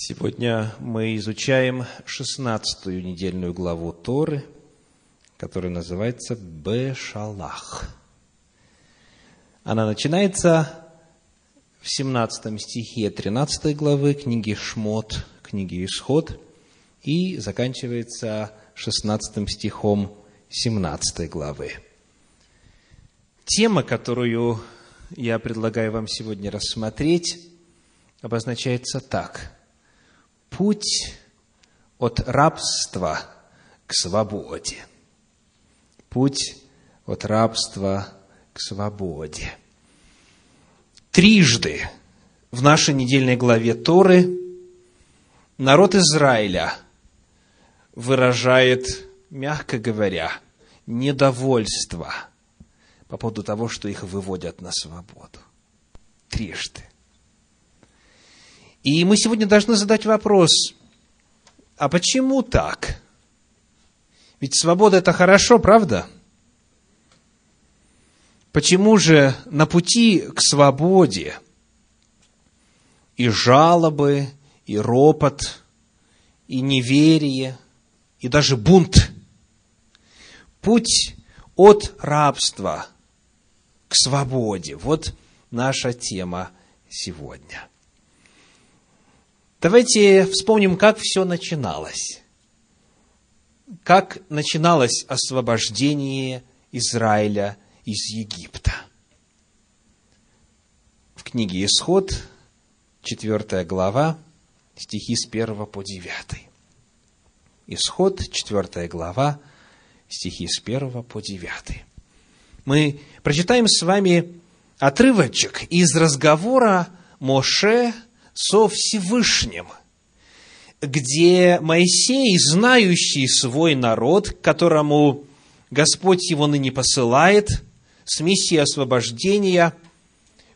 Сегодня мы изучаем шестнадцатую недельную главу Торы, которая называется Бешалах. Она начинается в 17 стихе 13 главы книги Шмот, книги Исход, и заканчивается 16 стихом 17 главы. Тема, которую я предлагаю вам сегодня рассмотреть, обозначается так – Путь от рабства к свободе. Путь от рабства к свободе. Трижды в нашей недельной главе Торы народ Израиля выражает, мягко говоря, недовольство по поводу того, что их выводят на свободу. Трижды. И мы сегодня должны задать вопрос, а почему так? Ведь свобода – это хорошо, правда? Почему же на пути к свободе и жалобы, и ропот, и неверие, и даже бунт, путь от рабства к свободе – вот наша тема сегодня – Давайте вспомним, как все начиналось. Как начиналось освобождение Израиля из Египта. В книге Исход, 4 глава, стихи с 1 по 9. Исход, 4 глава, стихи с 1 по 9. Мы прочитаем с вами отрывочек из разговора Моше со Всевышним, где Моисей, знающий свой народ, которому Господь его ныне посылает, с миссией освобождения,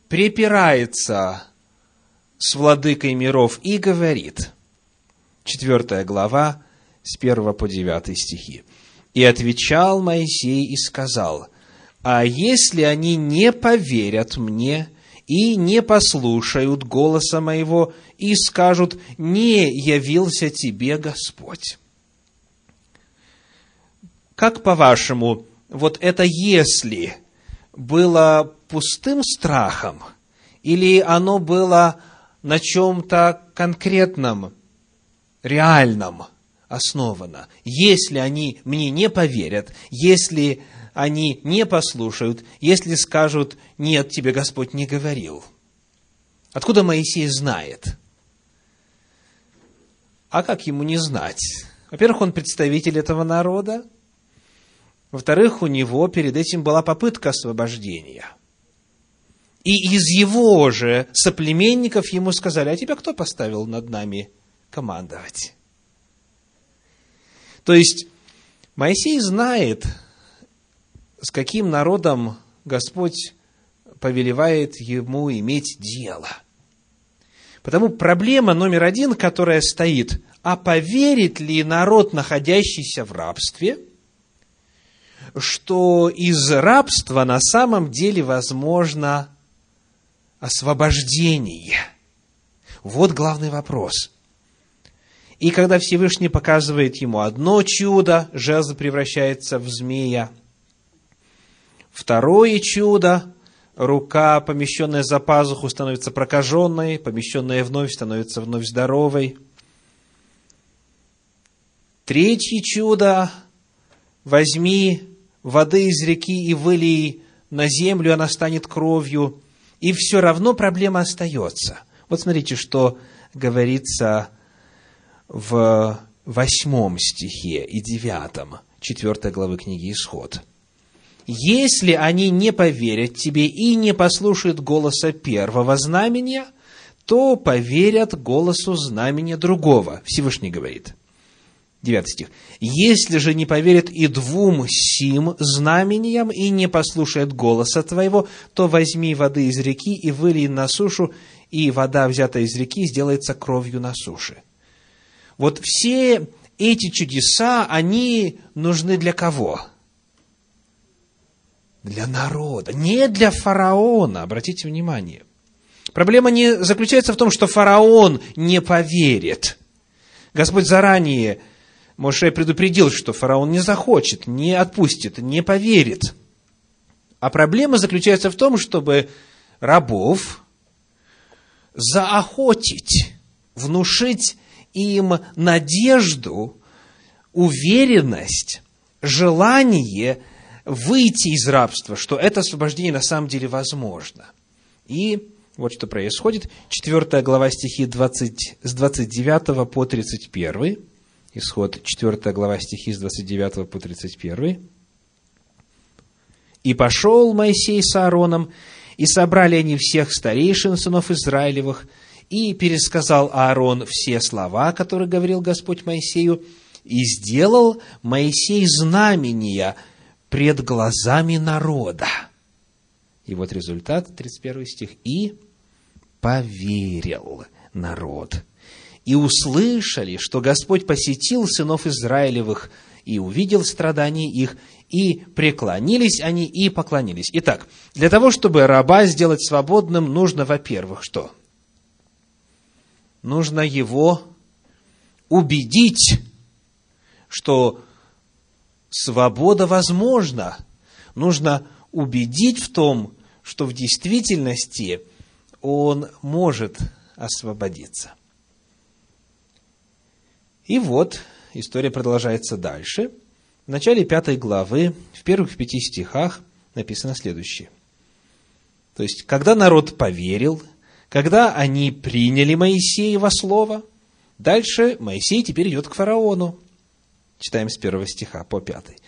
препирается с владыкой миров и говорит, 4 глава, с 1 по 9 стихи. «И отвечал Моисей и сказал, «А если они не поверят мне и не послушают голоса моего, и скажут, не явился тебе Господь. Как по-вашему, вот это «если» было пустым страхом, или оно было на чем-то конкретном, реальном основано? Если они мне не поверят, если они не послушают, если скажут, нет, тебе Господь не говорил. Откуда Моисей знает? А как ему не знать? Во-первых, он представитель этого народа. Во-вторых, у него перед этим была попытка освобождения. И из его же соплеменников ему сказали, а тебя кто поставил над нами командовать? То есть, Моисей знает, с каким народом Господь повелевает ему иметь дело. Потому проблема номер один, которая стоит, а поверит ли народ, находящийся в рабстве, что из рабства на самом деле возможно освобождение? Вот главный вопрос. И когда Всевышний показывает ему одно чудо, жезл превращается в змея – Второе чудо – рука, помещенная за пазуху, становится прокаженной, помещенная вновь становится вновь здоровой. Третье чудо – возьми воды из реки и вылей на землю, она станет кровью. И все равно проблема остается. Вот смотрите, что говорится в восьмом стихе и девятом, четвертой главы книги «Исход». Если они не поверят тебе и не послушают голоса первого знамения, то поверят голосу знамения другого. Всевышний говорит. Девятый стих. «Если же не поверят и двум сим знамениям, и не послушают голоса твоего, то возьми воды из реки и вылей на сушу, и вода, взятая из реки, сделается кровью на суше». Вот все эти чудеса, они нужны для кого? Для народа, не для фараона, обратите внимание. Проблема не заключается в том, что фараон не поверит. Господь заранее Моше предупредил, что фараон не захочет, не отпустит, не поверит. А проблема заключается в том, чтобы рабов заохотить, внушить им надежду, уверенность, желание выйти из рабства, что это освобождение на самом деле возможно. И вот что происходит. 4 глава стихи 20, с 29 по 31. Исход 4 глава стихи с 29 по 31. «И пошел Моисей с Аароном, и собрали они всех старейшин сынов Израилевых, и пересказал Аарон все слова, которые говорил Господь Моисею, и сделал Моисей знамения пред глазами народа. И вот результат, 31 стих. «И поверил народ, и услышали, что Господь посетил сынов Израилевых, и увидел страдания их, и преклонились они, и поклонились». Итак, для того, чтобы раба сделать свободным, нужно, во-первых, что? Нужно его убедить, что свобода возможна. Нужно убедить в том, что в действительности он может освободиться. И вот история продолжается дальше. В начале пятой главы, в первых пяти стихах написано следующее. То есть, когда народ поверил, когда они приняли Моисеева слово, дальше Моисей теперь идет к фараону. Читаем с первого стиха по пятый.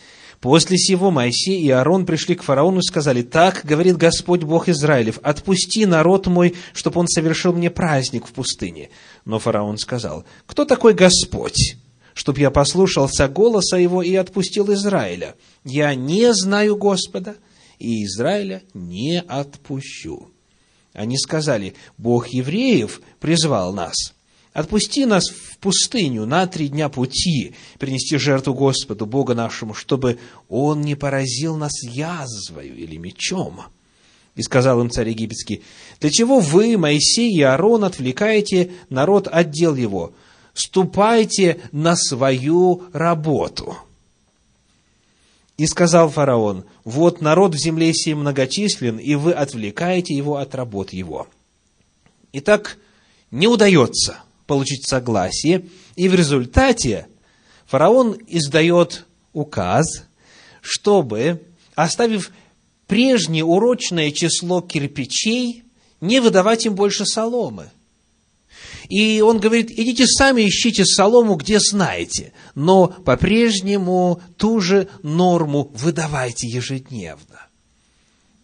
После сего Моисей и Аарон пришли к фараону и сказали, «Так, говорит Господь Бог Израилев, отпусти народ мой, чтобы он совершил мне праздник в пустыне». Но фараон сказал, «Кто такой Господь, чтоб я послушался голоса его и отпустил Израиля? Я не знаю Господа, и Израиля не отпущу». Они сказали, «Бог евреев призвал нас, Отпусти нас в пустыню на три дня пути, принести жертву Господу, Бога нашему, чтобы Он не поразил нас язвою или мечом. И сказал им царь египетский, для чего вы, Моисей и Аарон, отвлекаете народ от дел его? Ступайте на свою работу. И сказал фараон, вот народ в земле сей многочислен, и вы отвлекаете его от работ его. Итак, не удается – получить согласие, и в результате фараон издает указ, чтобы, оставив прежнее урочное число кирпичей, не выдавать им больше соломы. И он говорит, идите сами ищите солому, где знаете, но по-прежнему ту же норму выдавайте ежедневно.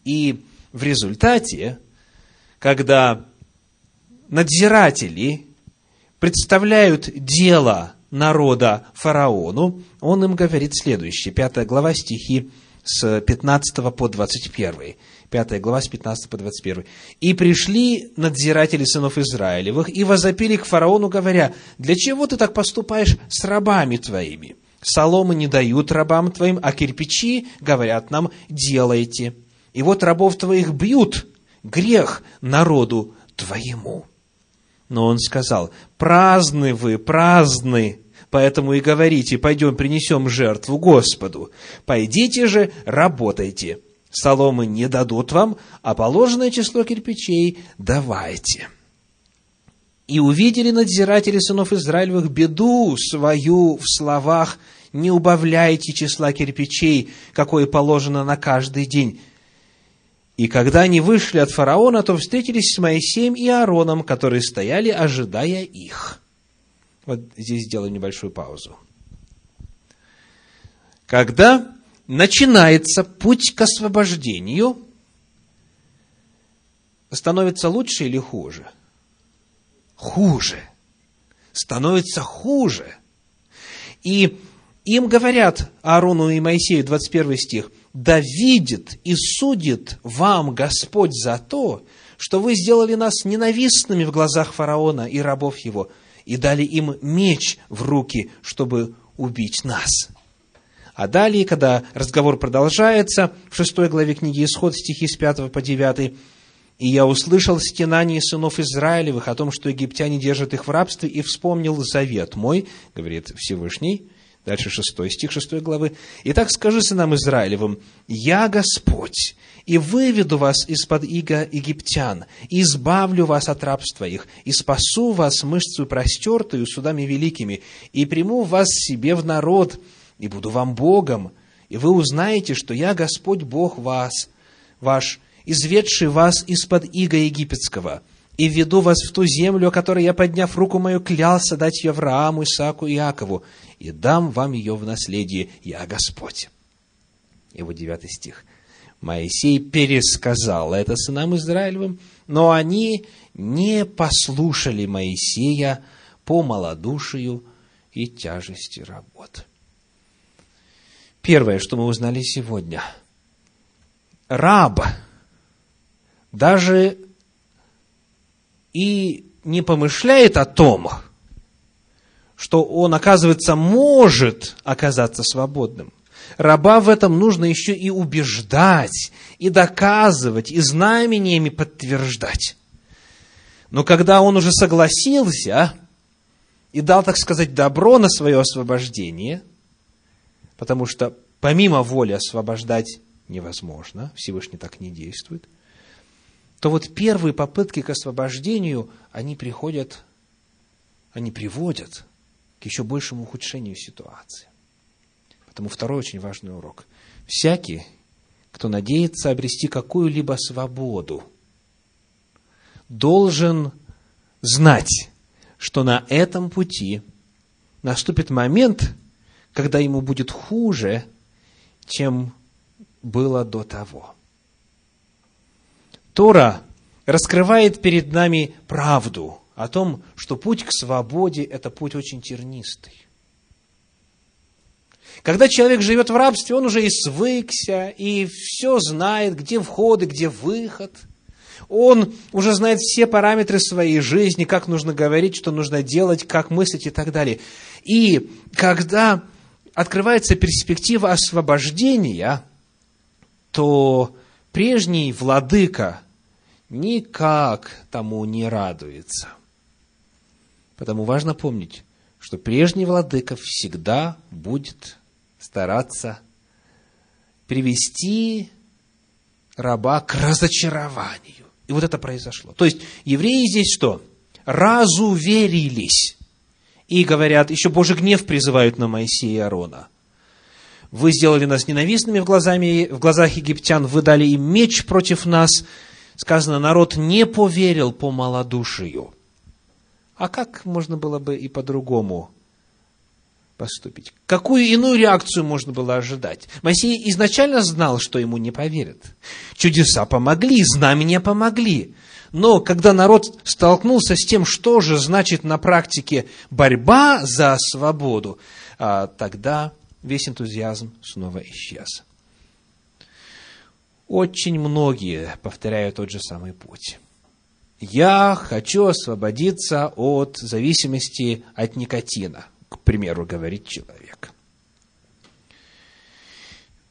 И в результате, когда надзиратели представляют дело народа фараону, он им говорит следующее, 5 глава стихи с 15 по 21. 5 глава с 15 по 21. «И пришли надзиратели сынов Израилевых и возопили к фараону, говоря, «Для чего ты так поступаешь с рабами твоими? Соломы не дают рабам твоим, а кирпичи, говорят нам, делайте. И вот рабов твоих бьют, грех народу твоему». Но он сказал, праздны вы, праздны, поэтому и говорите, пойдем принесем жертву Господу. Пойдите же, работайте. Соломы не дадут вам, а положенное число кирпичей давайте. И увидели надзиратели сынов Израилевых беду свою в словах «Не убавляйте числа кирпичей, какое положено на каждый день, и когда они вышли от фараона, то встретились с Моисеем и Аароном, которые стояли, ожидая их. Вот здесь сделаю небольшую паузу. Когда начинается путь к освобождению, становится лучше или хуже? Хуже. Становится хуже. И им говорят Аарону и Моисею, 21 стих, да видит и судит вам Господь за то, что вы сделали нас ненавистными в глазах фараона и рабов его, и дали им меч в руки, чтобы убить нас. А далее, когда разговор продолжается, в шестой главе книги Исход, стихи с 5 по 9, И я услышал стенание сынов Израилевых о том, что египтяне держат их в рабстве, и вспомнил завет мой, говорит Всевышний, дальше шестой стих шестой главы. «Итак скажи сынам Израилевым, я Господь, и выведу вас из-под иго египтян, и избавлю вас от рабства их, и спасу вас мышцу простертую судами великими, и приму вас себе в народ, и буду вам Богом, и вы узнаете, что я Господь Бог вас, ваш, изведший вас из-под иго египетского, и введу вас в ту землю, о которой я, подняв руку мою, клялся дать ее Аврааму, Исааку и Иакову, и дам вам ее в наследие, я Господь». И вот девятый стих. Моисей пересказал это сынам Израилевым, но они не послушали Моисея по малодушию и тяжести работ. Первое, что мы узнали сегодня. Раб – даже и не помышляет о том, что он, оказывается, может оказаться свободным. Раба в этом нужно еще и убеждать, и доказывать, и знамениями подтверждать. Но когда он уже согласился и дал, так сказать, добро на свое освобождение, потому что помимо воли освобождать невозможно, Всевышний так не действует – то вот первые попытки к освобождению, они приходят, они приводят к еще большему ухудшению ситуации. Поэтому второй очень важный урок. Всякий, кто надеется обрести какую-либо свободу, должен знать, что на этом пути наступит момент, когда ему будет хуже, чем было до того. Тора раскрывает перед нами правду о том, что путь к свободе – это путь очень тернистый. Когда человек живет в рабстве, он уже и свыкся, и все знает, где вход и где выход. Он уже знает все параметры своей жизни, как нужно говорить, что нужно делать, как мыслить и так далее. И когда открывается перспектива освобождения, то прежний владыка никак тому не радуется. Потому важно помнить, что прежний владыка всегда будет стараться привести раба к разочарованию. И вот это произошло. То есть евреи здесь что? Разуверились. И говорят, еще Божий гнев призывают на Моисея и Аарона – вы сделали нас ненавистными в, глазами, в глазах египтян, вы дали им меч против нас. Сказано, народ не поверил по малодушию. А как можно было бы и по-другому поступить? Какую иную реакцию можно было ожидать? Моисей изначально знал, что ему не поверят. Чудеса помогли, знамения помогли. Но когда народ столкнулся с тем, что же значит на практике борьба за свободу, а, тогда весь энтузиазм снова исчез. Очень многие повторяют тот же самый путь. Я хочу освободиться от зависимости от никотина, к примеру, говорит человек.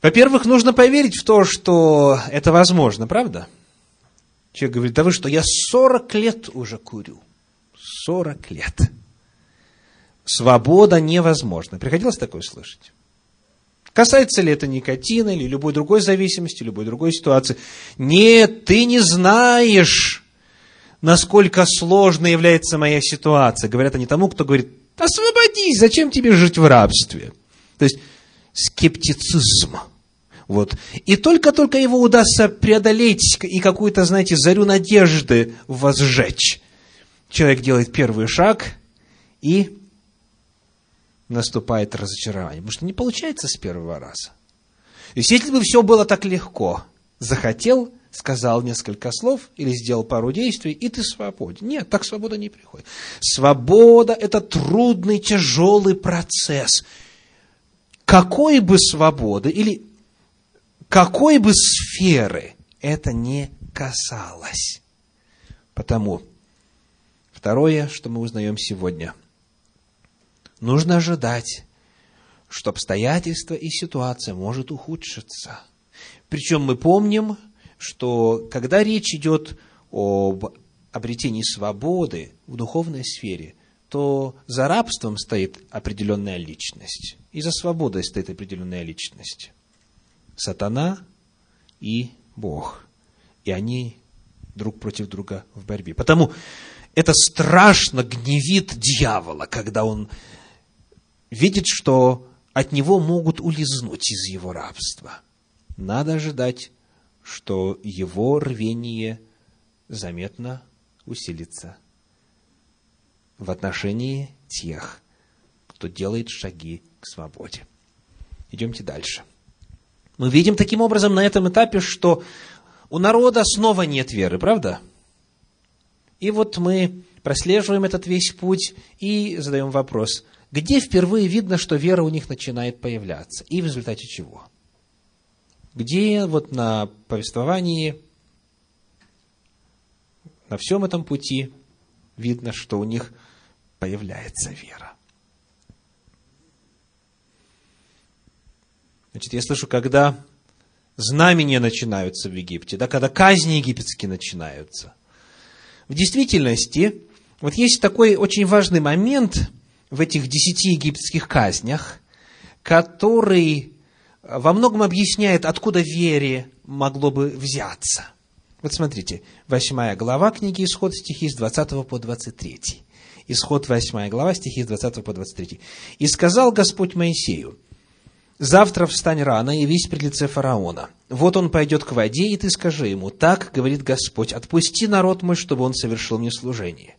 Во-первых, нужно поверить в то, что это возможно, правда? Человек говорит, да вы что, я 40 лет уже курю. 40 лет. Свобода невозможна. Приходилось такое слышать? Касается ли это никотина или любой другой зависимости, любой другой ситуации? Нет, ты не знаешь, насколько сложной является моя ситуация. Говорят они тому, кто говорит, освободись, зачем тебе жить в рабстве? То есть, скептицизм. Вот. И только-только его удастся преодолеть и какую-то, знаете, зарю надежды возжечь. Человек делает первый шаг и наступает разочарование. Потому что не получается с первого раза. То есть, если бы все было так легко, захотел, сказал несколько слов или сделал пару действий, и ты свободен. Нет, так свобода не приходит. Свобода – это трудный, тяжелый процесс. Какой бы свободы или какой бы сферы это не касалось. Потому, второе, что мы узнаем сегодня – нужно ожидать, что обстоятельства и ситуация может ухудшиться. Причем мы помним, что когда речь идет об обретении свободы в духовной сфере, то за рабством стоит определенная личность, и за свободой стоит определенная личность. Сатана и Бог. И они друг против друга в борьбе. Потому это страшно гневит дьявола, когда он видит, что от него могут улизнуть из его рабства. Надо ожидать, что его рвение заметно усилится в отношении тех, кто делает шаги к свободе. Идемте дальше. Мы видим таким образом на этом этапе, что у народа снова нет веры, правда? И вот мы прослеживаем этот весь путь и задаем вопрос, где впервые видно, что вера у них начинает появляться, и в результате чего? Где вот на повествовании, на всем этом пути видно, что у них появляется вера. Значит, я слышу, когда знамения начинаются в Египте, да, когда казни египетские начинаются. В действительности, вот есть такой очень важный момент в этих десяти египетских казнях, который во многом объясняет, откуда вере могло бы взяться. Вот смотрите, восьмая глава книги Исход, стихи с 20 по 23. Исход 8 глава, стихи с 20 по 23. «И сказал Господь Моисею, Завтра встань рано и весь пред лице фараона. Вот он пойдет к воде, и ты скажи ему, так говорит Господь, отпусти народ мой, чтобы он совершил мне служение.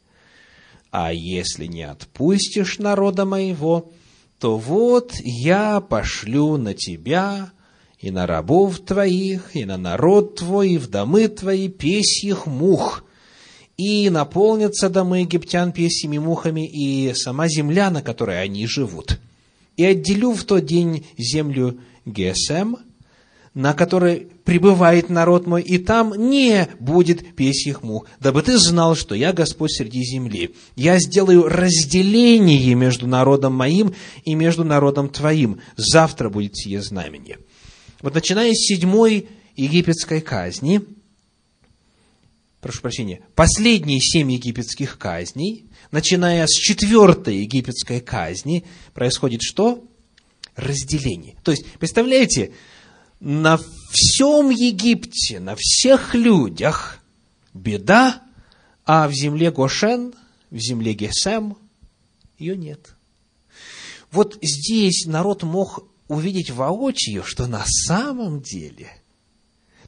А если не отпустишь народа моего, то вот я пошлю на тебя и на рабов твоих, и на народ твой, и в домы твои песьих мух, и наполнятся домы египтян песьями мухами, и сама земля, на которой они живут» и отделю в тот день землю Гесем, на которой пребывает народ мой, и там не будет песьих мух, дабы ты знал, что я Господь среди земли. Я сделаю разделение между народом моим и между народом твоим. Завтра будет сие знамение. Вот начиная с седьмой египетской казни, прошу прощения, последние семь египетских казней, начиная с четвертой египетской казни, происходит что? Разделение. То есть, представляете, на всем Египте, на всех людях беда, а в земле Гошен, в земле Гесем ее нет. Вот здесь народ мог увидеть воочию, что на самом деле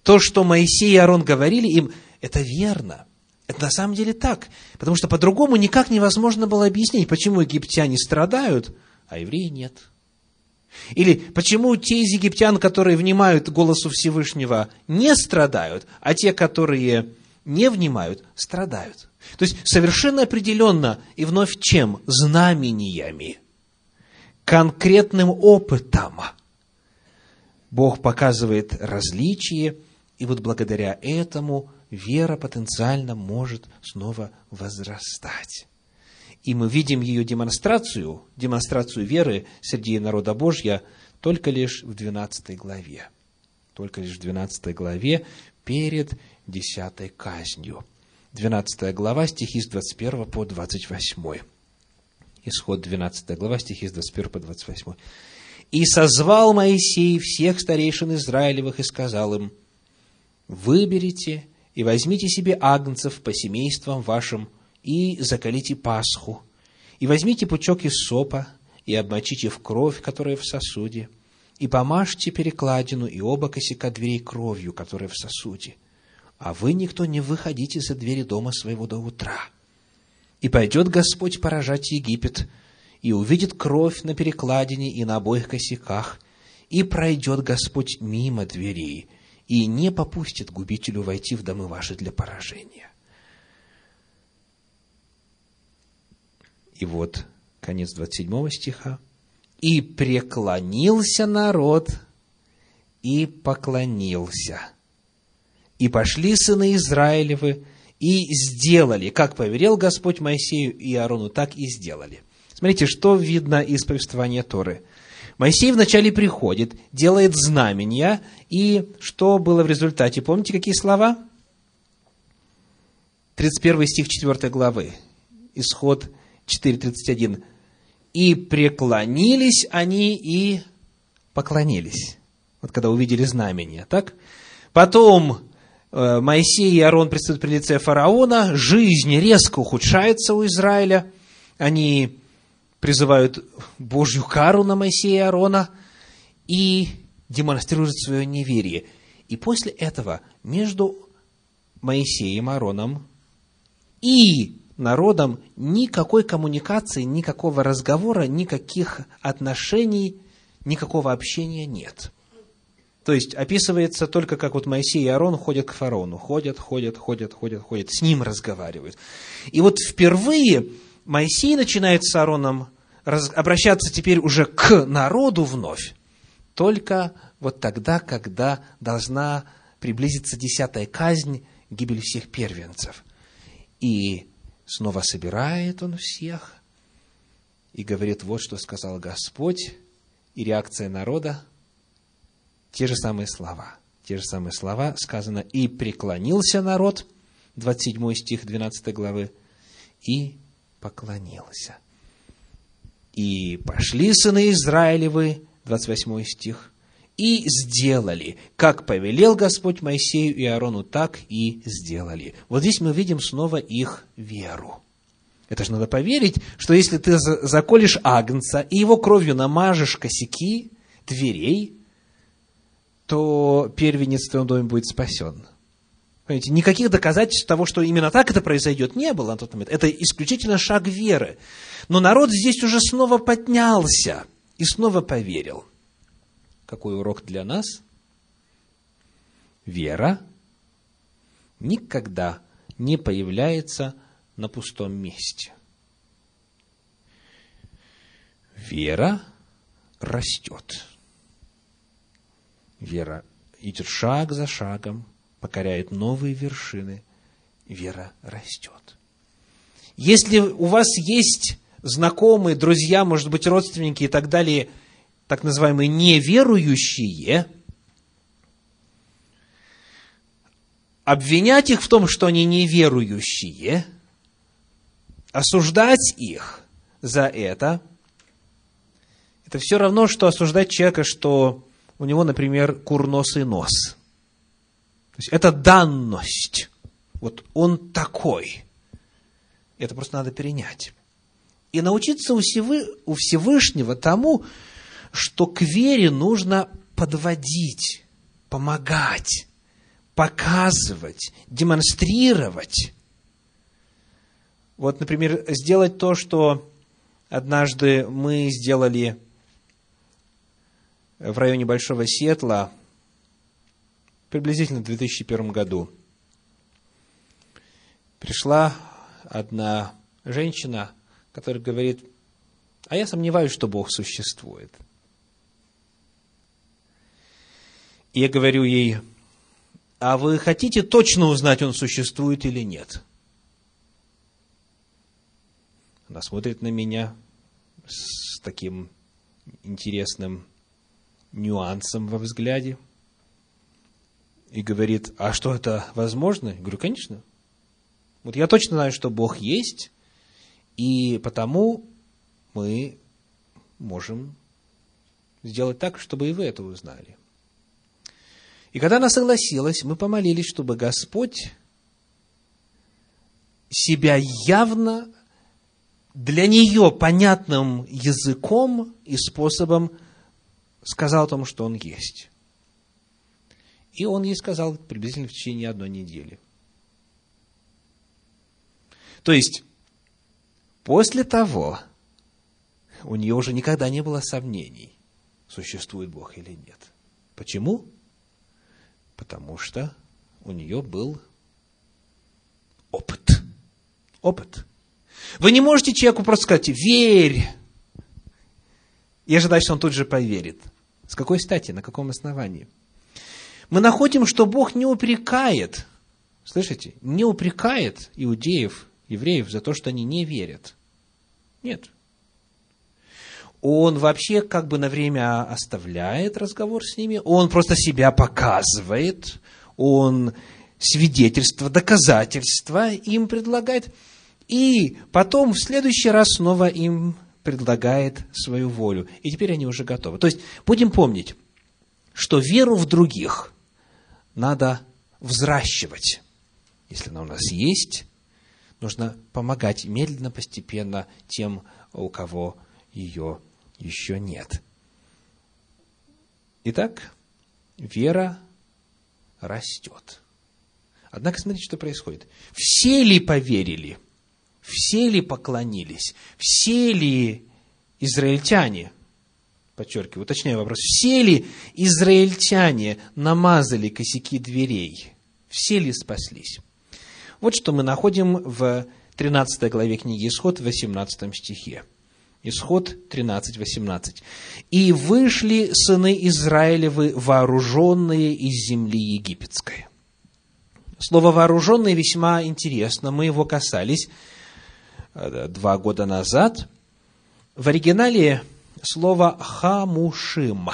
то, что Моисей и Аарон говорили им, это верно – это на самом деле так, потому что по-другому никак невозможно было объяснить, почему египтяне страдают, а евреи нет. Или почему те из египтян, которые внимают голосу Всевышнего, не страдают, а те, которые не внимают, страдают. То есть совершенно определенно и вновь чем? Знамениями, конкретным опытом. Бог показывает различие, и вот благодаря этому – вера потенциально может снова возрастать. И мы видим ее демонстрацию, демонстрацию веры среди народа Божья только лишь в 12 главе. Только лишь в 12 главе перед 10 казнью. 12 глава, стихи с 21 по 28. Исход 12 глава, стихи с 21 по 28. «И созвал Моисей всех старейшин Израилевых и сказал им, «Выберите и возьмите себе агнцев по семействам вашим, и закалите Пасху, и возьмите пучок из сопа, и обмочите в кровь, которая в сосуде, и помажьте перекладину и оба косяка дверей кровью, которая в сосуде. А вы никто не выходите за двери дома своего до утра. И пойдет Господь поражать Египет, и увидит кровь на перекладине и на обоих косяках, и пройдет Господь мимо дверей, и не попустит губителю войти в домы ваши для поражения. И вот конец 27 стиха. «И преклонился народ, и поклонился. И пошли сыны Израилевы, и сделали, как поверил Господь Моисею и Аарону, так и сделали». Смотрите, что видно из повествования Торы – Моисей вначале приходит, делает знамения, и что было в результате? Помните, какие слова? 31 стих 4 главы, исход 4.31. «И преклонились они и поклонились». Вот когда увидели знамение, так? Потом э, Моисей и Аарон предстают при лице фараона, жизнь резко ухудшается у Израиля, они призывают Божью кару на Моисея и Аарона и демонстрируют свое неверие. И после этого между Моисеем и Аароном и народом никакой коммуникации, никакого разговора, никаких отношений, никакого общения нет. То есть описывается только, как вот Моисей и Аарон ходят к фараону. Ходят, ходят, ходят, ходят, ходят, с ним разговаривают. И вот впервые Моисей начинает с Аароном обращаться теперь уже к народу вновь, только вот тогда, когда должна приблизиться десятая казнь, гибель всех первенцев. И снова собирает он всех и говорит, вот что сказал Господь, и реакция народа – те же самые слова. Те же самые слова сказано «И преклонился народ», 27 стих 12 главы, «И поклонился». «И пошли сыны Израилевы», 28 стих, «и сделали, как повелел Господь Моисею и Аарону, так и сделали». Вот здесь мы видим снова их веру. Это же надо поверить, что если ты заколешь агнца и его кровью намажешь косяки дверей, то первенец в твоем доме будет спасен. Понимаете, никаких доказательств того, что именно так это произойдет, не было на тот момент. Это исключительно шаг веры. Но народ здесь уже снова поднялся и снова поверил. Какой урок для нас? Вера никогда не появляется на пустом месте. Вера растет. Вера идет шаг за шагом, покоряет новые вершины. Вера растет. Если у вас есть знакомые, друзья, может быть, родственники и так далее, так называемые неверующие, обвинять их в том, что они неверующие – осуждать их за это, это все равно, что осуждать человека, что у него, например, курносый нос. То есть это данность. Вот он такой. Это просто надо перенять. И научиться у Всевышнего тому, что к вере нужно подводить, помогать, показывать, демонстрировать. Вот, например, сделать то, что однажды мы сделали в районе Большого Сетла, приблизительно в 2001 году. Пришла одна женщина, которая говорит, а я сомневаюсь, что Бог существует. Я говорю ей, а вы хотите точно узнать, он существует или нет? Она смотрит на меня с таким интересным нюансом во взгляде и говорит, а что это возможно? Я говорю, конечно. Вот я точно знаю, что Бог есть, и потому мы можем сделать так, чтобы и вы это узнали. И когда она согласилась, мы помолились, чтобы Господь себя явно для нее понятным языком и способом сказал о том, что он есть. И он ей сказал приблизительно в течение одной недели. То есть, после того, у нее уже никогда не было сомнений, существует Бог или нет. Почему? Потому что у нее был опыт. Опыт. Вы не можете человеку просто сказать, верь, и ожидать, что он тут же поверит. С какой стати, на каком основании? Мы находим, что Бог не упрекает, слышите, не упрекает иудеев, евреев за то, что они не верят. Нет. Он вообще как бы на время оставляет разговор с ними, он просто себя показывает, он свидетельства, доказательства им предлагает, и потом в следующий раз снова им предлагает свою волю. И теперь они уже готовы. То есть, будем помнить, что веру в других надо взращивать. Если она у нас есть, нужно помогать медленно, постепенно тем, у кого ее еще нет. Итак, вера растет. Однако смотрите, что происходит. Все ли поверили? Все ли поклонились? Все ли израильтяне, подчеркиваю, уточняю вопрос, все ли израильтяне намазали косяки дверей? Все ли спаслись? Вот что мы находим в 13 главе книги Исход, в 18 стихе. Исход 13.18. «И вышли сыны Израилевы, вооруженные из земли египетской». Слово «вооруженные» весьма интересно. Мы его касались э, два года назад. В оригинале слово «хамушим».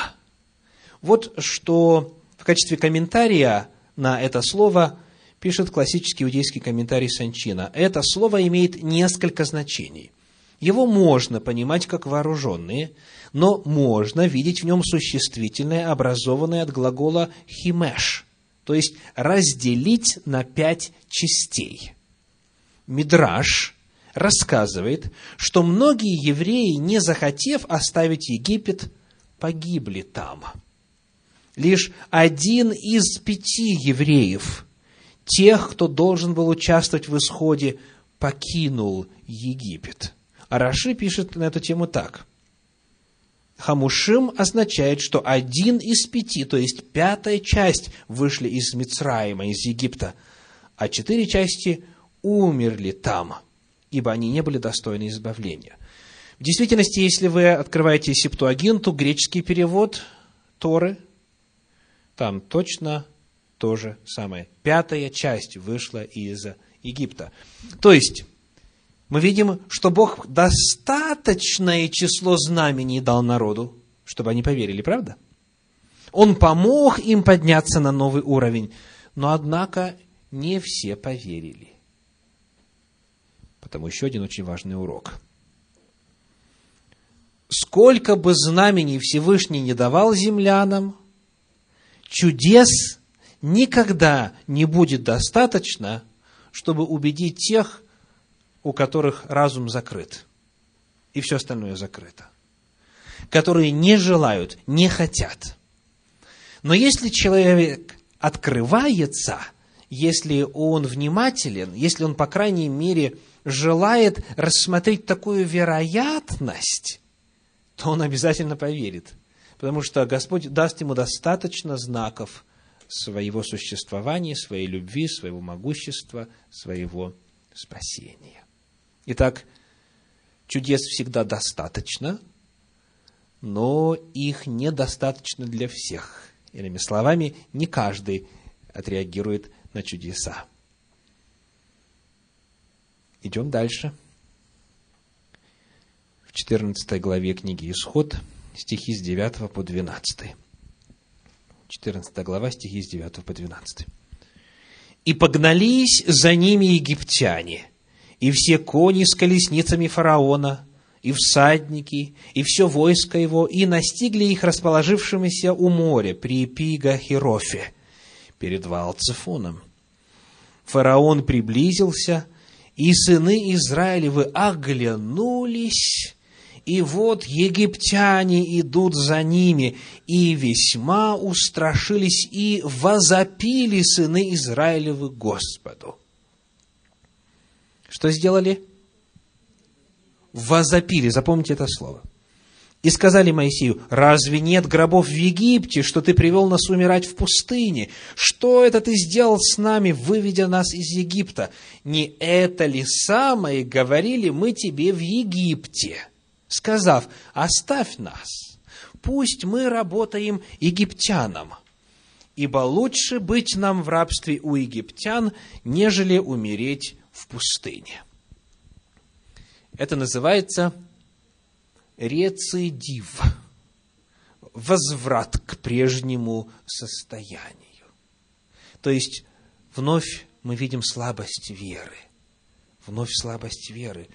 Вот что в качестве комментария на это слово пишет классический иудейский комментарий Санчина. Это слово имеет несколько значений. Его можно понимать как вооруженные, но можно видеть в нем существительное, образованное от глагола «химеш», то есть разделить на пять частей. Мидраш рассказывает, что многие евреи, не захотев оставить Египет, погибли там. Лишь один из пяти евреев, тех, кто должен был участвовать в исходе, покинул Египет – Раши пишет на эту тему так. Хамушим означает, что один из пяти, то есть пятая часть, вышли из Мицраима, из Египта, а четыре части умерли там, ибо они не были достойны избавления. В действительности, если вы открываете Септуагинту, греческий перевод Торы, там точно то же самое. Пятая часть вышла из Египта. То есть, мы видим, что Бог достаточное число знамений дал народу, чтобы они поверили, правда? Он помог им подняться на новый уровень, но, однако, не все поверили. Потому еще один очень важный урок. Сколько бы знамений Всевышний не давал землянам, чудес никогда не будет достаточно, чтобы убедить тех, у которых разум закрыт, и все остальное закрыто, которые не желают, не хотят. Но если человек открывается, если он внимателен, если он, по крайней мере, желает рассмотреть такую вероятность, то он обязательно поверит. Потому что Господь даст ему достаточно знаков своего существования, своей любви, своего могущества, своего спасения. Итак, чудес всегда достаточно, но их недостаточно для всех. Иными словами, не каждый отреагирует на чудеса. Идем дальше. В 14 главе книги Исход, стихи с 9 по 12. 14 глава, стихи с 9 по 12. «И погнались за ними египтяне, и все кони с колесницами фараона, и всадники, и все войско его, и настигли их расположившимися у моря при Пига-Херофе перед Ваалцефоном. Фараон приблизился, и сыны Израилевы оглянулись, и вот египтяне идут за ними, и весьма устрашились, и возопили сыны Израилевы Господу. Что сделали? Возопили, запомните это слово. И сказали Моисею, разве нет гробов в Египте, что ты привел нас умирать в пустыне? Что это ты сделал с нами, выведя нас из Египта? Не это ли самое говорили мы тебе в Египте, сказав, оставь нас, пусть мы работаем египтянам, ибо лучше быть нам в рабстве у египтян, нежели умереть в пустыне. Это называется рецидив, возврат к прежнему состоянию. То есть, вновь мы видим слабость веры. Вновь слабость веры.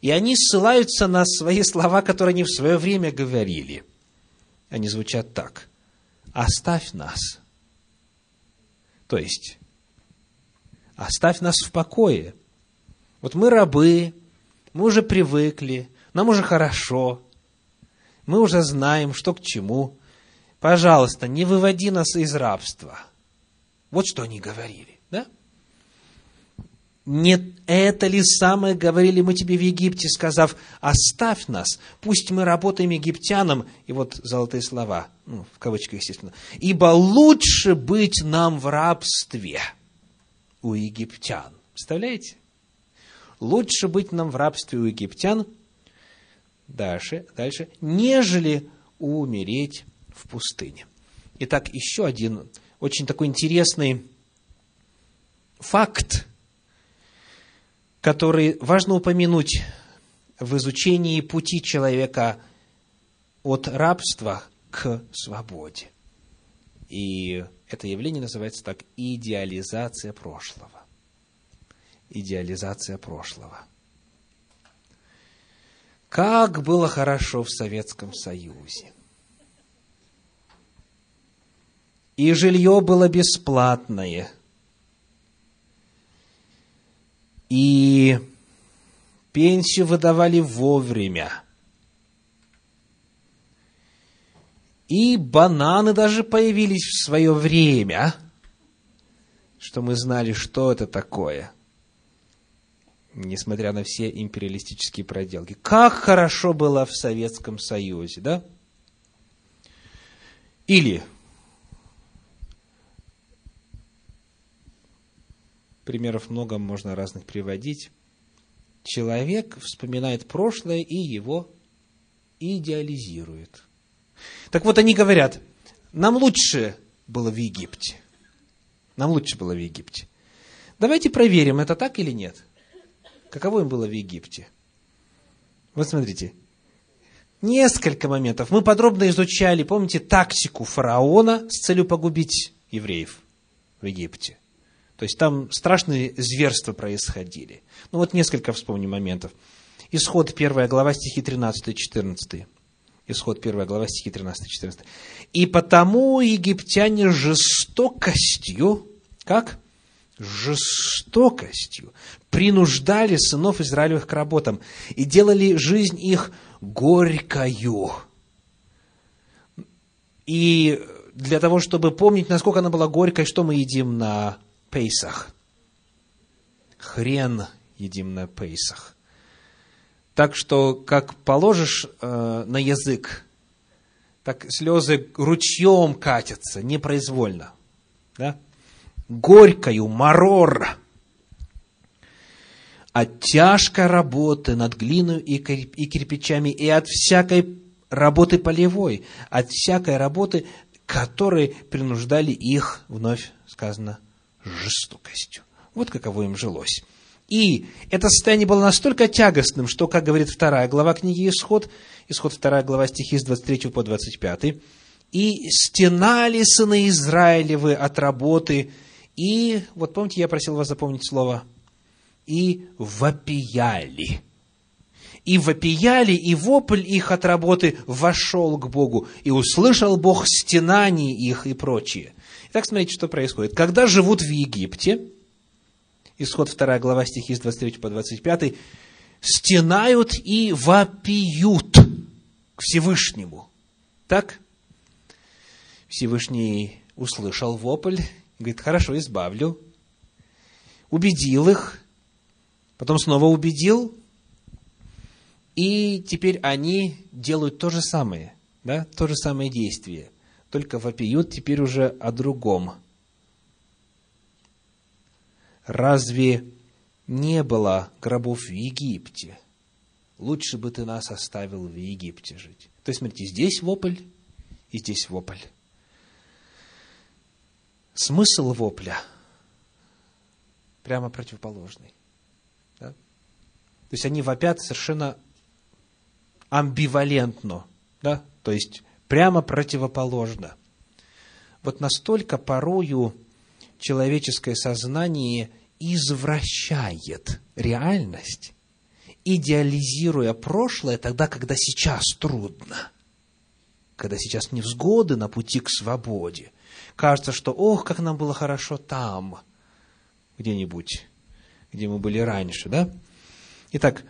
И они ссылаются на свои слова, которые они в свое время говорили. Они звучат так. «Оставь нас». То есть, оставь нас в покое. Вот мы рабы, мы уже привыкли, нам уже хорошо, мы уже знаем, что к чему. Пожалуйста, не выводи нас из рабства. Вот что они говорили, да? Не это ли самое говорили мы тебе в Египте, сказав, оставь нас, пусть мы работаем египтянам, и вот золотые слова, ну, в кавычках, естественно, ибо лучше быть нам в рабстве у египтян. Представляете? Лучше быть нам в рабстве у египтян, дальше, дальше, нежели умереть в пустыне. Итак, еще один очень такой интересный факт, который важно упомянуть в изучении пути человека от рабства к свободе. И это явление называется так идеализация прошлого. Идеализация прошлого. Как было хорошо в Советском Союзе. И жилье было бесплатное. И пенсию выдавали вовремя. И бананы даже появились в свое время, что мы знали, что это такое – несмотря на все империалистические проделки. Как хорошо было в Советском Союзе, да? Или, примеров много можно разных приводить, человек вспоминает прошлое и его идеализирует. Так вот, они говорят, нам лучше было в Египте. Нам лучше было в Египте. Давайте проверим, это так или нет. Каково им было в Египте? Вот смотрите, несколько моментов. Мы подробно изучали, помните, тактику фараона с целью погубить евреев в Египте. То есть там страшные зверства происходили. Ну вот несколько вспомним моментов. Исход 1 глава стихи 13-14. Исход 1 глава стихи 13-14. «И потому египтяне жестокостью, как? Жестокостью принуждали сынов Израилевых к работам и делали жизнь их горькою. И для того, чтобы помнить, насколько она была горькой, что мы едим на пейсах? Хрен едим на пейсах. Так что, как положишь э, на язык, так слезы ручьем катятся, непроизвольно. Да? Горькою, марор, от тяжкой работы над глиной и кирпичами, и от всякой работы полевой, от всякой работы, которой принуждали их, вновь сказано, жестокостью. Вот каково им жилось. И это состояние было настолько тягостным, что, как говорит вторая глава книги Исход, Исход вторая глава стихи с 23 по 25, «И стенали сыны Израилевы от работы и, вот помните, я просил вас запомнить слово, и вопияли. И вопияли, и вопль их от работы вошел к Богу, и услышал Бог стенаний их и прочее. Итак, смотрите, что происходит. Когда живут в Египте, исход 2 глава стихи с 23 по 25, стенают и вопиют к Всевышнему. Так? Всевышний услышал вопль Говорит, хорошо, избавлю. Убедил их, потом снова убедил, и теперь они делают то же самое, да, то же самое действие, только вопиют теперь уже о другом. Разве не было гробов в Египте? Лучше бы ты нас оставил в Египте жить. То есть, смотрите, здесь вопль, и здесь вопль смысл вопля прямо противоположный. Да? То есть они вопят совершенно амбивалентно, да? то есть прямо противоположно. Вот настолько порою человеческое сознание извращает реальность, идеализируя прошлое тогда, когда сейчас трудно, когда сейчас невзгоды на пути к свободе. Кажется, что, ох, как нам было хорошо там, где-нибудь, где мы были раньше, да? Итак,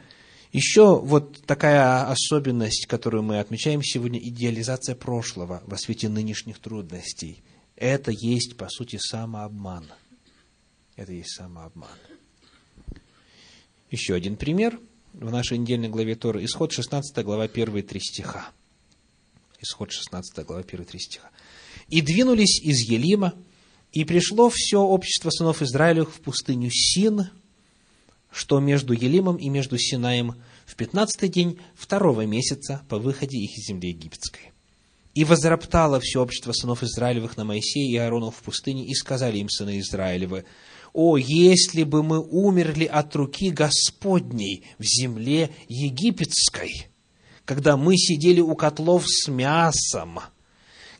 еще вот такая особенность, которую мы отмечаем сегодня, идеализация прошлого во свете нынешних трудностей. Это есть, по сути, самообман. Это есть самообман. Еще один пример в нашей недельной главе Торы. Исход 16 глава 1 3 стиха. Исход 16 глава 1 3 стиха. «И двинулись из Елима, и пришло все общество сынов Израилевых в пустыню Син, что между Елимом и между Синаем в пятнадцатый день второго месяца по выходе их из земли египетской. И возроптало все общество сынов Израилевых на Моисея и Аарону в пустыне, и сказали им сыны Израилевы, «О, если бы мы умерли от руки Господней в земле египетской, когда мы сидели у котлов с мясом,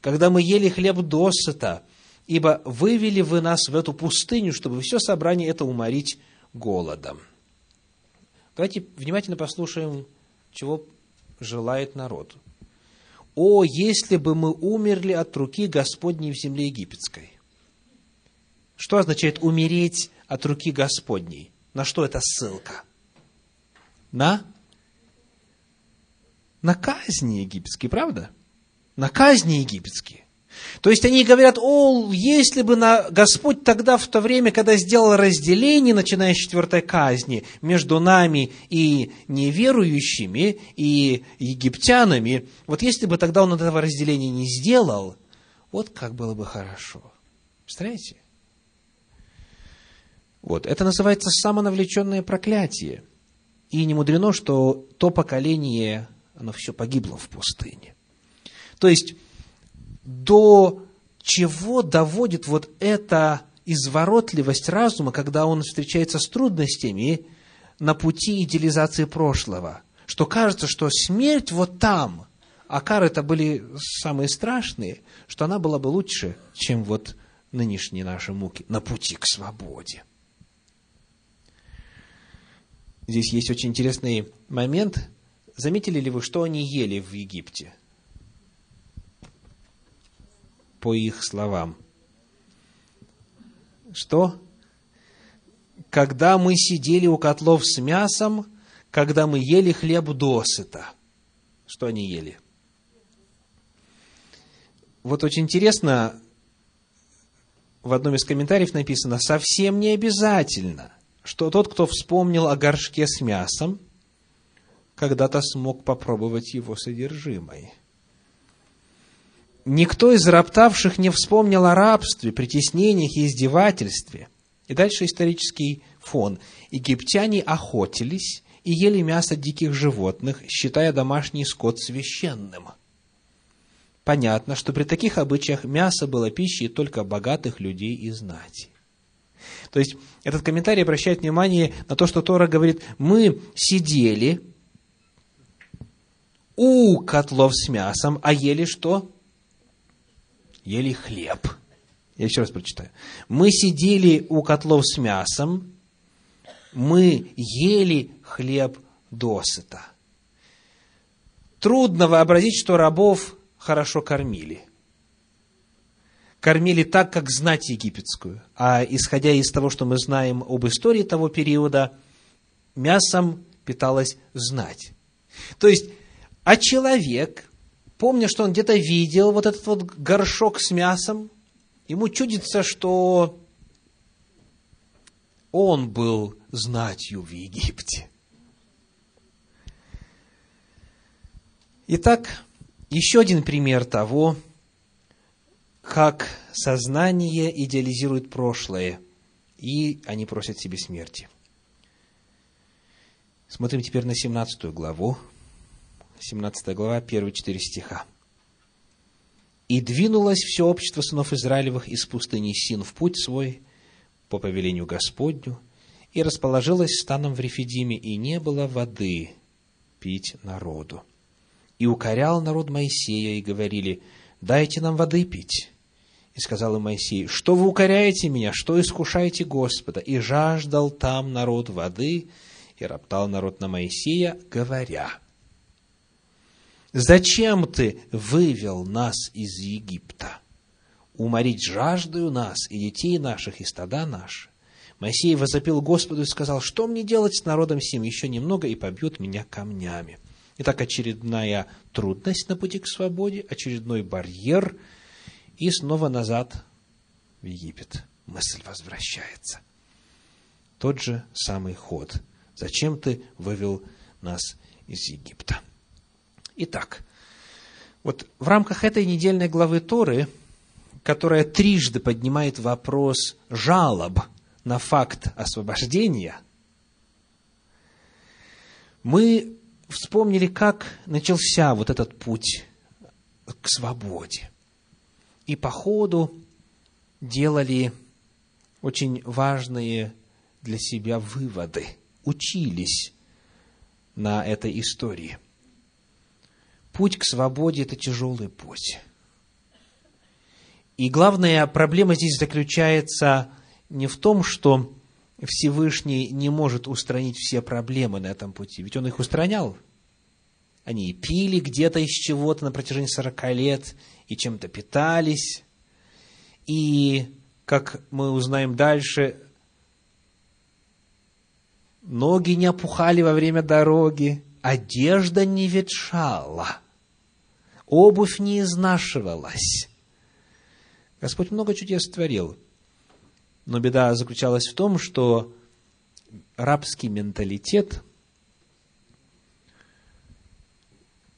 когда мы ели хлеб досыта, ибо вывели вы нас в эту пустыню, чтобы все собрание это уморить голодом». Давайте внимательно послушаем, чего желает народ. «О, если бы мы умерли от руки Господней в земле египетской!» Что означает умереть от руки Господней? На что это ссылка? На? На казни египетские, правда? На казни египетские. То есть они говорят, о, если бы на Господь тогда в то время, когда сделал разделение, начиная с четвертой казни, между нами и неверующими, и египтянами, вот если бы тогда он этого разделения не сделал, вот как было бы хорошо. Представляете? Вот, это называется самонавлеченное проклятие. И не мудрено, что то поколение, оно все погибло в пустыне. То есть, до чего доводит вот эта изворотливость разума, когда он встречается с трудностями на пути идеализации прошлого. Что кажется, что смерть вот там, а кары это были самые страшные, что она была бы лучше, чем вот нынешние наши муки на пути к свободе. Здесь есть очень интересный момент. Заметили ли вы, что они ели в Египте? По их словам. Что? Когда мы сидели у котлов с мясом, когда мы ели хлеб досыта. Что они ели? Вот очень интересно, в одном из комментариев написано, совсем не обязательно, что тот, кто вспомнил о горшке с мясом, когда-то смог попробовать его содержимое. Никто из роптавших не вспомнил о рабстве, притеснениях и издевательстве. И дальше исторический фон. Египтяне охотились и ели мясо диких животных, считая домашний скот священным. Понятно, что при таких обычаях мясо было пищей только богатых людей и знати. То есть, этот комментарий обращает внимание на то, что Тора говорит, мы сидели у котлов с мясом, а ели что? Ели хлеб. Я еще раз прочитаю. Мы сидели у котлов с мясом, мы ели хлеб досыта. Трудно вообразить, что рабов хорошо кормили. Кормили так, как знать египетскую. А исходя из того, что мы знаем об истории того периода, мясом питалась знать. То есть, а человек, помня, что он где-то видел вот этот вот горшок с мясом, ему чудится, что он был знатью в Египте. Итак, еще один пример того, как сознание идеализирует прошлое, и они просят себе смерти. Смотрим теперь на 17 главу 17 глава, первые четыре стиха. «И двинулось все общество сынов Израилевых из пустыни Син в путь свой по повелению Господню, и расположилось станом в Рефидиме, и не было воды пить народу. И укорял народ Моисея, и говорили, дайте нам воды пить. И сказал им Моисей, что вы укоряете меня, что искушаете Господа? И жаждал там народ воды, и роптал народ на Моисея, говоря, «Зачем ты вывел нас из Египта? Уморить жаждою нас и детей наших, и стада наши?» Моисей возопил Господу и сказал, что мне делать с народом сим? Еще немного, и побьют меня камнями. Итак, очередная трудность на пути к свободе, очередной барьер, и снова назад в Египет. Мысль возвращается. Тот же самый ход. Зачем ты вывел нас из Египта? Итак, вот в рамках этой недельной главы Торы, которая трижды поднимает вопрос жалоб на факт освобождения, мы вспомнили, как начался вот этот путь к свободе. И по ходу делали очень важные для себя выводы, учились на этой истории. Путь к свободе – это тяжелый путь. И главная проблема здесь заключается не в том, что Всевышний не может устранить все проблемы на этом пути, ведь Он их устранял. Они пили где-то из чего-то на протяжении сорока лет, и чем-то питались. И, как мы узнаем дальше, ноги не опухали во время дороги, одежда не ветшала, обувь не изнашивалась. Господь много чудес творил – но беда заключалась в том, что рабский менталитет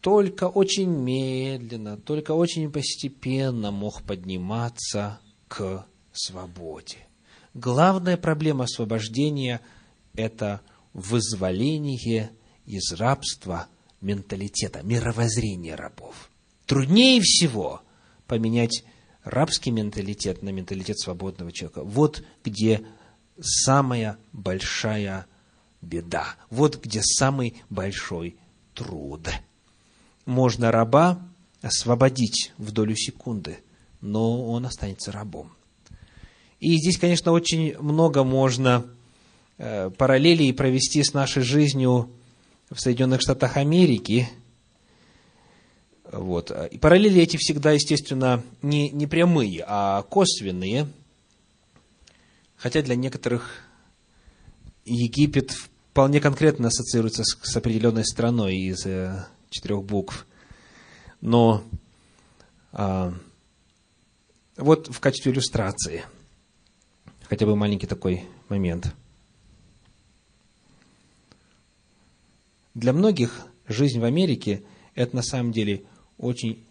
только очень медленно, только очень постепенно мог подниматься к свободе. Главная проблема освобождения – это вызволение из рабства менталитета, мировоззрения рабов. Труднее всего поменять рабский менталитет на менталитет свободного человека. Вот где самая большая беда. Вот где самый большой труд. Можно раба освободить в долю секунды, но он останется рабом. И здесь, конечно, очень много можно э, параллелей провести с нашей жизнью в Соединенных Штатах Америки – вот. И параллели эти всегда, естественно, не, не прямые, а косвенные. Хотя для некоторых Египет вполне конкретно ассоциируется с, с определенной страной из э, четырех букв. Но а, вот в качестве иллюстрации хотя бы маленький такой момент. Для многих жизнь в Америке – это на самом деле очень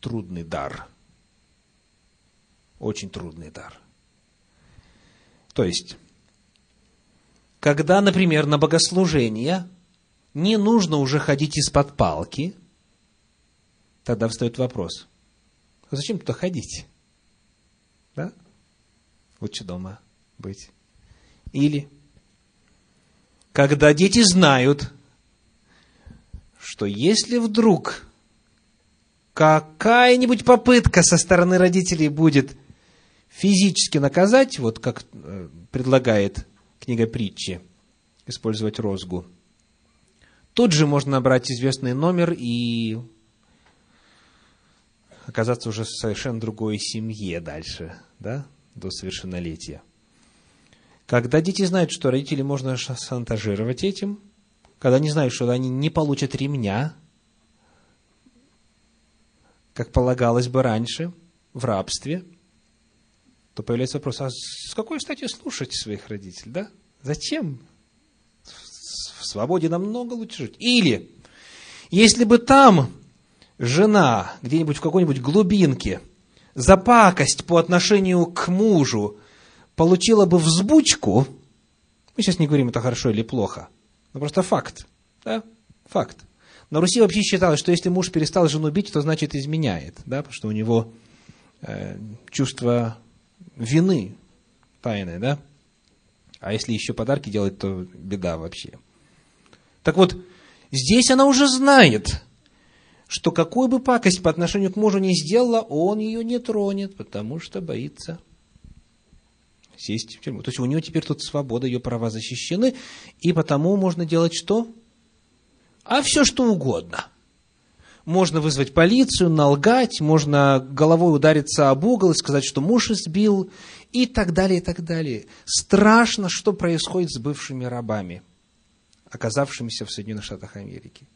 трудный дар. Очень трудный дар. То есть, когда, например, на богослужение не нужно уже ходить из-под палки, тогда встает вопрос, а зачем туда ходить? Да? Лучше дома быть. Или, когда дети знают, что если вдруг какая-нибудь попытка со стороны родителей будет физически наказать, вот как э, предлагает книга притчи, использовать розгу, тут же можно набрать известный номер и оказаться уже в совершенно другой семье дальше, да, до совершеннолетия. Когда дети знают, что родители можно шантажировать этим, когда они знают, что они не получат ремня – как полагалось бы раньше, в рабстве, то появляется вопрос, а с какой стати слушать своих родителей, да? Зачем? В свободе намного лучше жить. Или, если бы там жена где-нибудь в какой-нибудь глубинке за пакость по отношению к мужу получила бы взбучку, мы сейчас не говорим, это хорошо или плохо, но просто факт, да, факт. На Руси вообще считалось, что если муж перестал жену бить, то значит изменяет, да, потому что у него э, чувство вины тайное, да. А если еще подарки делать, то беда вообще. Так вот, здесь она уже знает, что какую бы пакость по отношению к мужу не сделала, он ее не тронет, потому что боится сесть в тюрьму. То есть у нее теперь тут свобода, ее права защищены, и потому можно делать что? А все что угодно. Можно вызвать полицию, налгать, можно головой удариться об угол и сказать, что муж избил, и так далее, и так далее. Страшно, что происходит с бывшими рабами, оказавшимися в Соединенных Штатах Америки.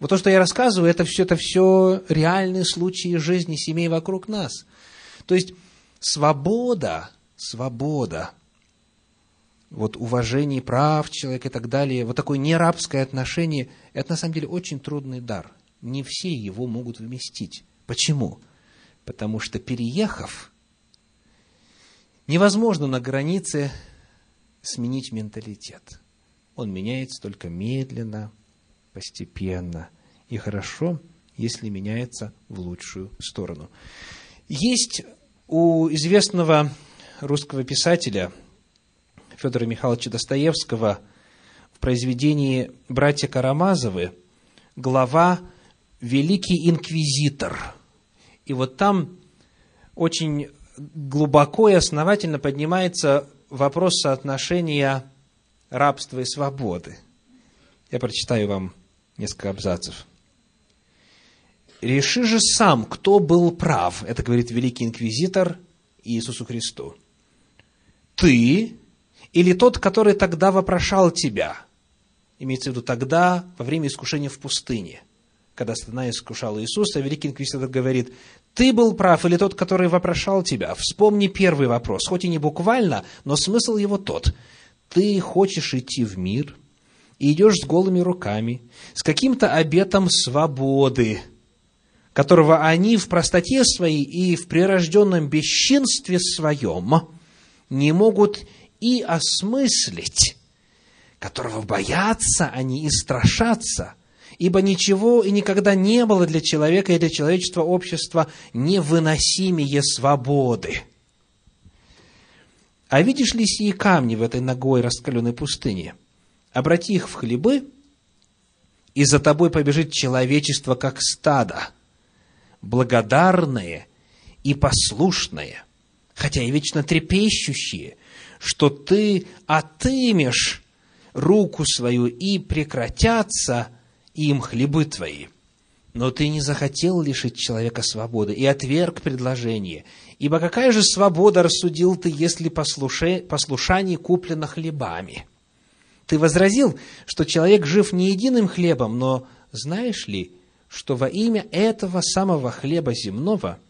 Вот то, что я рассказываю, это все, это все реальные случаи жизни семей вокруг нас. То есть, свобода свобода, вот уважение прав человека и так далее, вот такое нерабское отношение, это на самом деле очень трудный дар. Не все его могут вместить. Почему? Потому что переехав, невозможно на границе сменить менталитет. Он меняется только медленно, постепенно. И хорошо, если меняется в лучшую сторону. Есть у известного русского писателя Федора Михайловича Достоевского в произведении «Братья Карамазовы» глава «Великий инквизитор». И вот там очень глубоко и основательно поднимается вопрос соотношения рабства и свободы. Я прочитаю вам несколько абзацев. «Реши же сам, кто был прав», это говорит великий инквизитор Иисусу Христу – ты или тот, который тогда вопрошал тебя? Имеется в виду тогда, во время искушения в пустыне, когда сатана искушал Иисуса, великий инквизитор говорит, ты был прав или тот, который вопрошал тебя? Вспомни первый вопрос, хоть и не буквально, но смысл его тот. Ты хочешь идти в мир и идешь с голыми руками, с каким-то обетом свободы, которого они в простоте своей и в прирожденном бесчинстве своем не могут и осмыслить, которого боятся они и страшатся, ибо ничего и никогда не было для человека и для человечества общества невыносимее свободы. А видишь ли сии камни в этой ногой раскаленной пустыне? Обрати их в хлебы, и за тобой побежит человечество, как стадо, благодарное и послушное хотя и вечно трепещущие, что ты отымешь руку свою, и прекратятся им хлебы твои. Но ты не захотел лишить человека свободы и отверг предложение. Ибо какая же свобода рассудил ты, если послуше, послушание куплено хлебами? Ты возразил, что человек жив не единым хлебом, но знаешь ли, что во имя этого самого хлеба земного –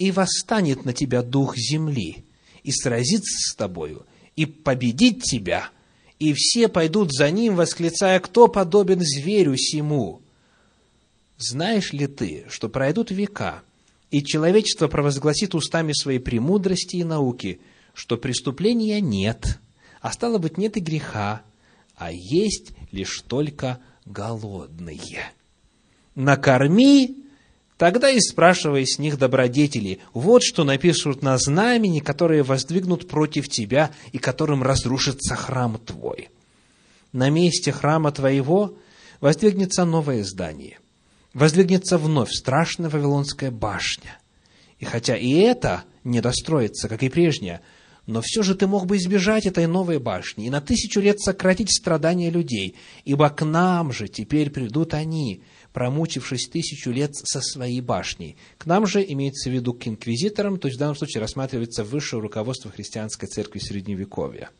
и восстанет на тебя дух земли, и сразится с тобою, и победит тебя, и все пойдут за ним, восклицая, кто подобен зверю сему. Знаешь ли ты, что пройдут века, и человечество провозгласит устами своей премудрости и науки, что преступления нет, а стало быть, нет и греха, а есть лишь только голодные. Накорми Тогда и спрашивай с них добродетели, вот что напишут на знамени, которые воздвигнут против тебя и которым разрушится храм твой. На месте храма твоего воздвигнется новое здание, воздвигнется вновь страшная Вавилонская башня. И хотя и это не достроится, как и прежняя, но все же ты мог бы избежать этой новой башни и на тысячу лет сократить страдания людей, ибо к нам же теперь придут они, промучившись тысячу лет со своей башней. К нам же имеется в виду к инквизиторам, то есть в данном случае рассматривается высшее руководство христианской церкви Средневековья.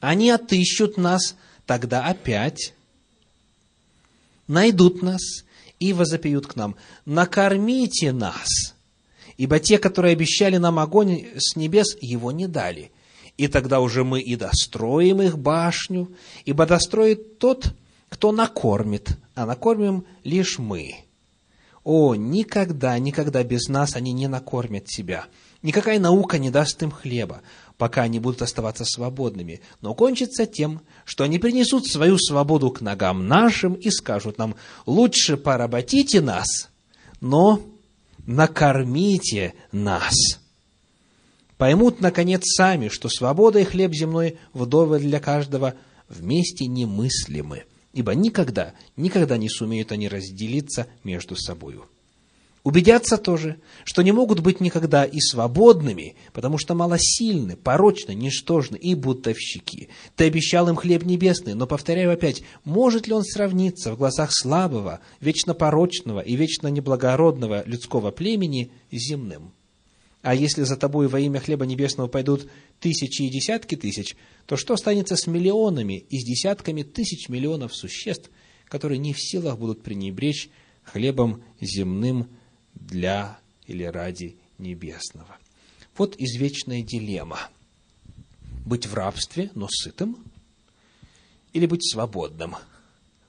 Они отыщут нас тогда опять, найдут нас и возопьют к нам, накормите нас, ибо те, которые обещали нам огонь с небес, его не дали. И тогда уже мы и достроим их башню, ибо достроит тот, кто накормит, а накормим лишь мы. О, никогда, никогда без нас они не накормят себя. Никакая наука не даст им хлеба, пока они будут оставаться свободными. Но кончится тем, что они принесут свою свободу к ногам нашим и скажут нам, лучше поработите нас, но накормите нас. Поймут, наконец, сами, что свобода и хлеб земной вдовы для каждого вместе немыслимы ибо никогда, никогда не сумеют они разделиться между собою. Убедятся тоже, что не могут быть никогда и свободными, потому что малосильны, порочны, ничтожны и бутовщики. Ты обещал им хлеб небесный, но, повторяю опять, может ли он сравниться в глазах слабого, вечно порочного и вечно неблагородного людского племени земным? А если за тобой во имя хлеба небесного пойдут тысячи и десятки тысяч, то что останется с миллионами и с десятками тысяч миллионов существ, которые не в силах будут пренебречь хлебом земным для или ради небесного. Вот извечная дилемма. Быть в рабстве, но сытым, или быть свободным,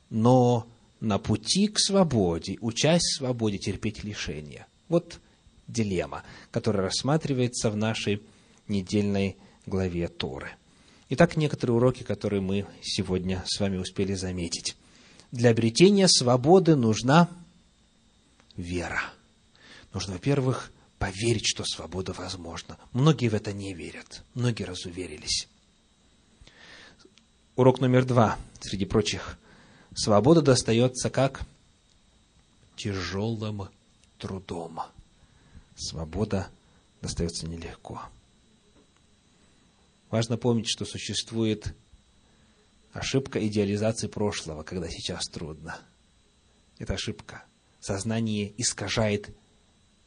но на пути к свободе, учась свободе, терпеть лишения. Вот дилемма, которая рассматривается в нашей недельной главе Торы. Итак, некоторые уроки, которые мы сегодня с вами успели заметить. Для обретения свободы нужна вера. Нужно, во-первых, поверить, что свобода возможна. Многие в это не верят, многие разуверились. Урок номер два, среди прочих. Свобода достается как тяжелым трудом. Свобода достается нелегко. Важно помнить, что существует ошибка идеализации прошлого, когда сейчас трудно. Это ошибка. Сознание искажает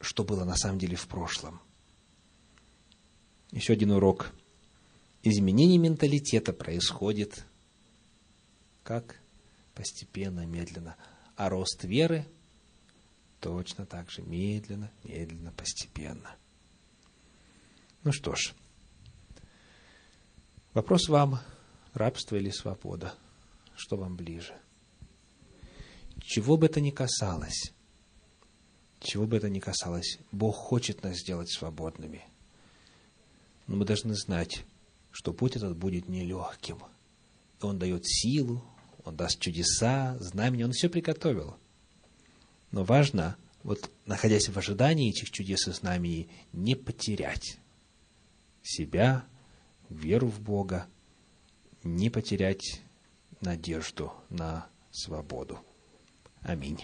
что было на самом деле в прошлом. Еще один урок. Изменение менталитета происходит как? Постепенно, медленно. А рост веры точно так же медленно, медленно, постепенно. Ну что ж, вопрос вам, рабство или свобода? Что вам ближе? Чего бы это ни касалось, чего бы это ни касалось, Бог хочет нас сделать свободными. Но мы должны знать, что путь этот будет нелегким. И Он дает силу, Он даст чудеса, знамения, Он все приготовил. Но важно, вот находясь в ожидании этих чудес и знамений, не потерять себя, веру в Бога, не потерять надежду на свободу. Аминь.